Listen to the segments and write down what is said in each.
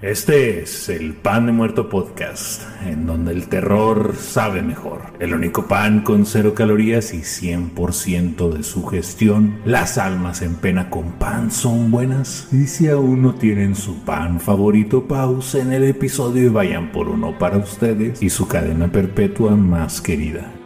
Este es el Pan de Muerto Podcast, en donde el terror sabe mejor. El único pan con cero calorías y 100% de su gestión. Las almas en pena con pan son buenas. Y si aún no tienen su pan favorito, pausen el episodio y vayan por uno para ustedes y su cadena perpetua más querida.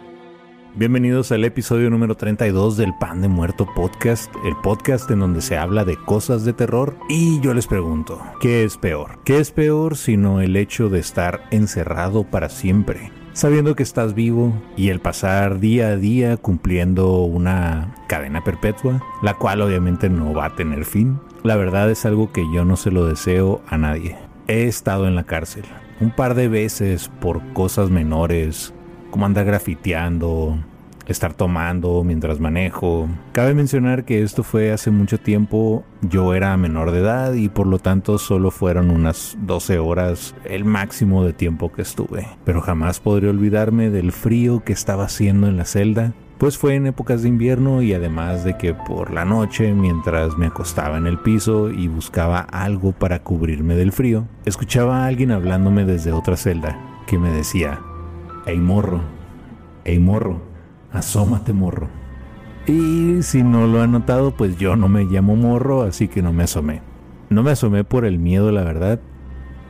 Bienvenidos al episodio número 32 del Pan de Muerto Podcast, el podcast en donde se habla de cosas de terror y yo les pregunto, ¿qué es peor? ¿Qué es peor sino el hecho de estar encerrado para siempre? Sabiendo que estás vivo y el pasar día a día cumpliendo una cadena perpetua, la cual obviamente no va a tener fin. La verdad es algo que yo no se lo deseo a nadie. He estado en la cárcel un par de veces por cosas menores, como andar grafiteando, estar tomando mientras manejo. Cabe mencionar que esto fue hace mucho tiempo, yo era menor de edad y por lo tanto solo fueron unas 12 horas el máximo de tiempo que estuve. Pero jamás podré olvidarme del frío que estaba haciendo en la celda. Pues fue en épocas de invierno y además de que por la noche, mientras me acostaba en el piso y buscaba algo para cubrirme del frío, escuchaba a alguien hablándome desde otra celda que me decía, Ey morro, ey morro, asómate morro. Y si no lo han notado, pues yo no me llamo morro, así que no me asomé. No me asomé por el miedo, la verdad.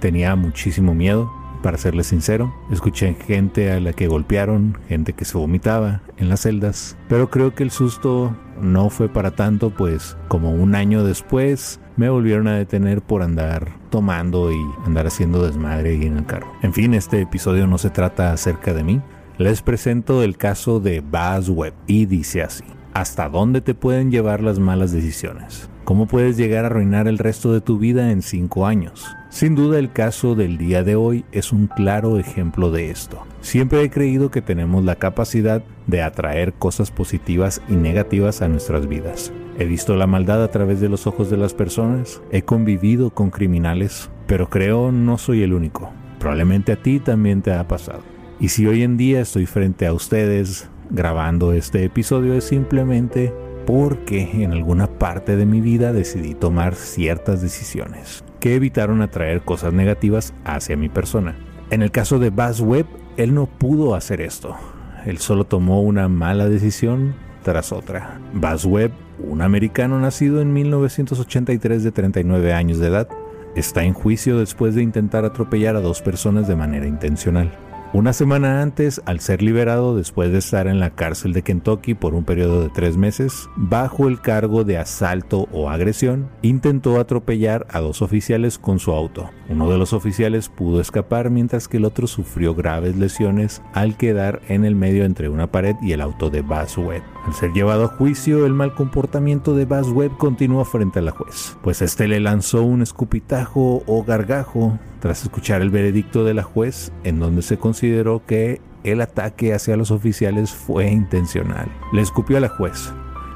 Tenía muchísimo miedo, para serles sincero. Escuché gente a la que golpearon, gente que se vomitaba en las celdas. Pero creo que el susto no fue para tanto, pues como un año después me volvieron a detener por andar tomando y andar haciendo desmadre ahí en el carro. En fin, este episodio no se trata acerca de mí. Les presento el caso de Baz Webb y dice así. ¿Hasta dónde te pueden llevar las malas decisiones? ¿Cómo puedes llegar a arruinar el resto de tu vida en 5 años? Sin duda el caso del día de hoy es un claro ejemplo de esto. Siempre he creído que tenemos la capacidad de atraer cosas positivas y negativas a nuestras vidas. He visto la maldad a través de los ojos de las personas, he convivido con criminales, pero creo no soy el único. Probablemente a ti también te ha pasado. Y si hoy en día estoy frente a ustedes grabando este episodio es simplemente porque en alguna parte de mi vida decidí tomar ciertas decisiones que evitaron atraer cosas negativas hacia mi persona. En el caso de Buzz Webb, él no pudo hacer esto. Él solo tomó una mala decisión tras otra. Buzz Webb, un americano nacido en 1983 de 39 años de edad, está en juicio después de intentar atropellar a dos personas de manera intencional. Una semana antes, al ser liberado después de estar en la cárcel de Kentucky por un periodo de tres meses, bajo el cargo de asalto o agresión, intentó atropellar a dos oficiales con su auto. Uno de los oficiales pudo escapar mientras que el otro sufrió graves lesiones al quedar en el medio entre una pared y el auto de Buzz Webb. Al ser llevado a juicio, el mal comportamiento de Buzz Webb continuó frente a la juez, pues este le lanzó un escupitajo o gargajo tras escuchar el veredicto de la juez en donde se consideró que el ataque hacia los oficiales fue intencional. Le escupió a la juez,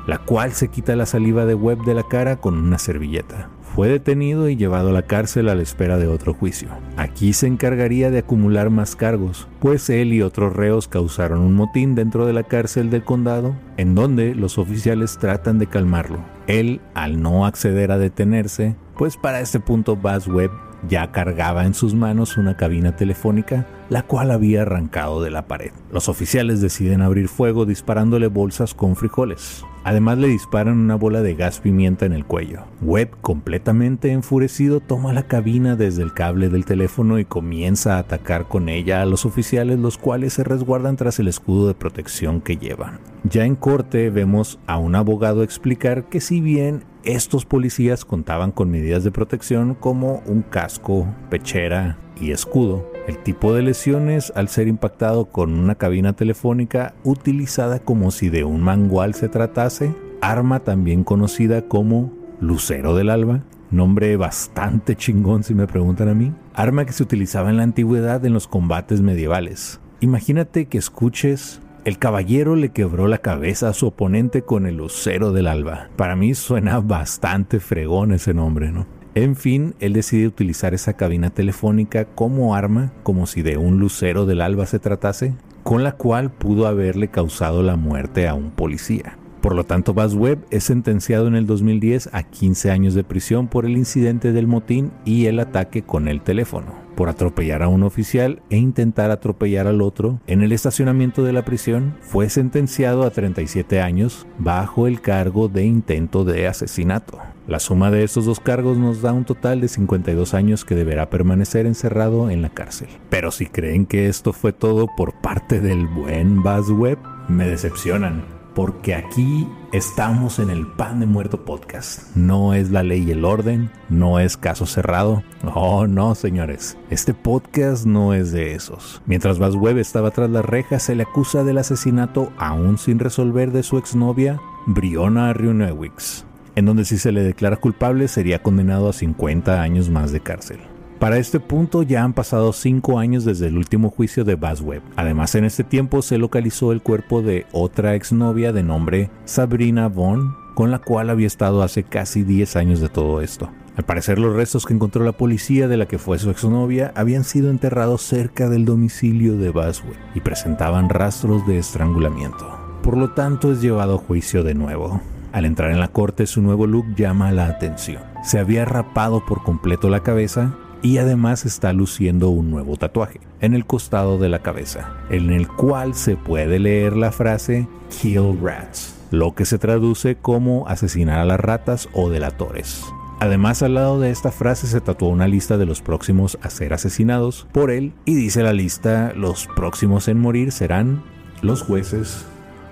la cual se quita la saliva de Webb de la cara con una servilleta. Fue detenido y llevado a la cárcel a la espera de otro juicio. Aquí se encargaría de acumular más cargos, pues él y otros reos causaron un motín dentro de la cárcel del condado, en donde los oficiales tratan de calmarlo. Él, al no acceder a detenerse, pues para este punto Buzz Webb ya cargaba en sus manos una cabina telefónica, la cual había arrancado de la pared. Los oficiales deciden abrir fuego disparándole bolsas con frijoles. Además le disparan una bola de gas pimienta en el cuello. Webb, completamente enfurecido, toma la cabina desde el cable del teléfono y comienza a atacar con ella a los oficiales, los cuales se resguardan tras el escudo de protección que llevan. Ya en corte vemos a un abogado explicar que si bien estos policías contaban con medidas de protección como un casco, pechera y escudo, el tipo de lesiones al ser impactado con una cabina telefónica utilizada como si de un mangual se tratase, arma también conocida como Lucero del Alba, nombre bastante chingón si me preguntan a mí, arma que se utilizaba en la antigüedad en los combates medievales. Imagínate que escuches El caballero le quebró la cabeza a su oponente con el lucero del alba. Para mí suena bastante fregón ese nombre, ¿no? En fin, él decide utilizar esa cabina telefónica como arma, como si de un lucero del alba se tratase, con la cual pudo haberle causado la muerte a un policía. Por lo tanto, Buzz Webb es sentenciado en el 2010 a 15 años de prisión por el incidente del motín y el ataque con el teléfono por atropellar a un oficial e intentar atropellar al otro en el estacionamiento de la prisión, fue sentenciado a 37 años bajo el cargo de intento de asesinato. La suma de estos dos cargos nos da un total de 52 años que deberá permanecer encerrado en la cárcel. Pero si creen que esto fue todo por parte del buen Buzz Webb, me decepcionan porque aquí estamos en el Pan de Muerto Podcast. No es la ley y el orden, no es caso cerrado. Oh, no, señores. Este podcast no es de esos. Mientras Webb estaba tras las rejas, se le acusa del asesinato aún sin resolver de su exnovia, Briona Runewix, en donde si se le declara culpable sería condenado a 50 años más de cárcel. Para este punto ya han pasado cinco años desde el último juicio de Webb. Además, en este tiempo se localizó el cuerpo de otra exnovia de nombre Sabrina Vaughn, con la cual había estado hace casi 10 años de todo esto. Al parecer los restos que encontró la policía de la que fue su exnovia habían sido enterrados cerca del domicilio de Webb y presentaban rastros de estrangulamiento. Por lo tanto es llevado a juicio de nuevo. Al entrar en la corte su nuevo look llama la atención. Se había rapado por completo la cabeza y además está luciendo un nuevo tatuaje en el costado de la cabeza, en el cual se puede leer la frase Kill Rats, lo que se traduce como asesinar a las ratas o delatores. Además, al lado de esta frase se tatuó una lista de los próximos a ser asesinados por él y dice la lista, los próximos en morir serán los jueces,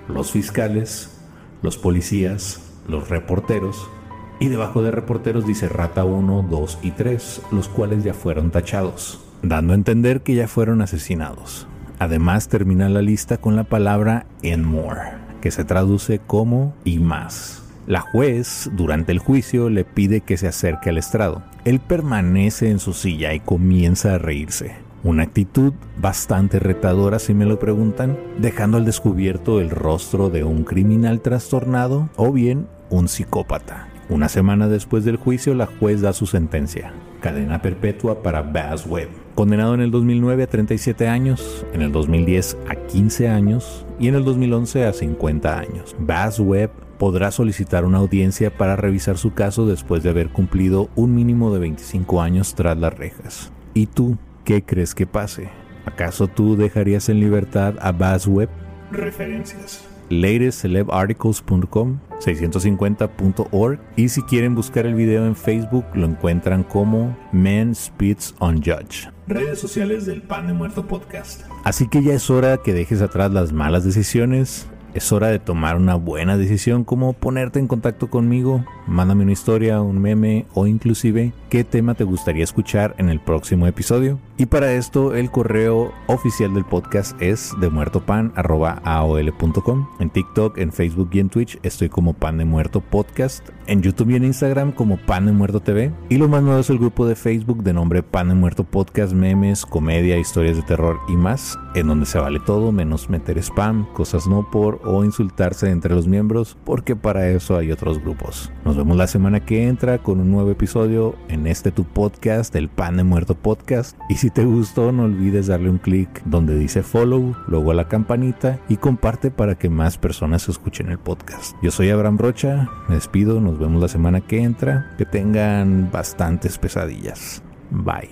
los fiscales, los policías, los reporteros, y debajo de reporteros dice Rata 1, 2 y 3, los cuales ya fueron tachados, dando a entender que ya fueron asesinados. Además termina la lista con la palabra and more, que se traduce como y más. La juez, durante el juicio, le pide que se acerque al estrado. Él permanece en su silla y comienza a reírse. Una actitud bastante retadora si me lo preguntan, dejando al descubierto el rostro de un criminal trastornado o bien un psicópata. Una semana después del juicio, la juez da su sentencia, cadena perpetua para Bass Webb, condenado en el 2009 a 37 años, en el 2010 a 15 años y en el 2011 a 50 años. Bass Webb podrá solicitar una audiencia para revisar su caso después de haber cumplido un mínimo de 25 años tras las rejas. ¿Y tú qué crees que pase? ¿Acaso tú dejarías en libertad a Bass Webb? Referencias latestcelebarticles.com 650.org y si quieren buscar el video en Facebook lo encuentran como Men Spits on Judge. Redes sociales del Pan de Muerto Podcast. Así que ya es hora que dejes atrás las malas decisiones es hora de tomar una buena decisión como ponerte en contacto conmigo, mándame una historia, un meme o inclusive qué tema te gustaría escuchar en el próximo episodio. Y para esto el correo oficial del podcast es demuertopan.aol.com. En TikTok, en Facebook y en Twitch estoy como Pan de Muerto Podcast. En YouTube y en Instagram como Pan de Muerto TV. Y lo más nuevo es el grupo de Facebook de nombre Pan de Muerto Podcast, memes, comedia, historias de terror y más, en donde se vale todo menos meter spam, cosas no por o insultarse entre los miembros porque para eso hay otros grupos. Nos vemos la semana que entra con un nuevo episodio en este tu podcast, el Pan de Muerto Podcast. Y si te gustó no olvides darle un clic donde dice follow, luego a la campanita y comparte para que más personas escuchen el podcast. Yo soy Abraham Rocha, me despido, nos vemos la semana que entra. Que tengan bastantes pesadillas. Bye.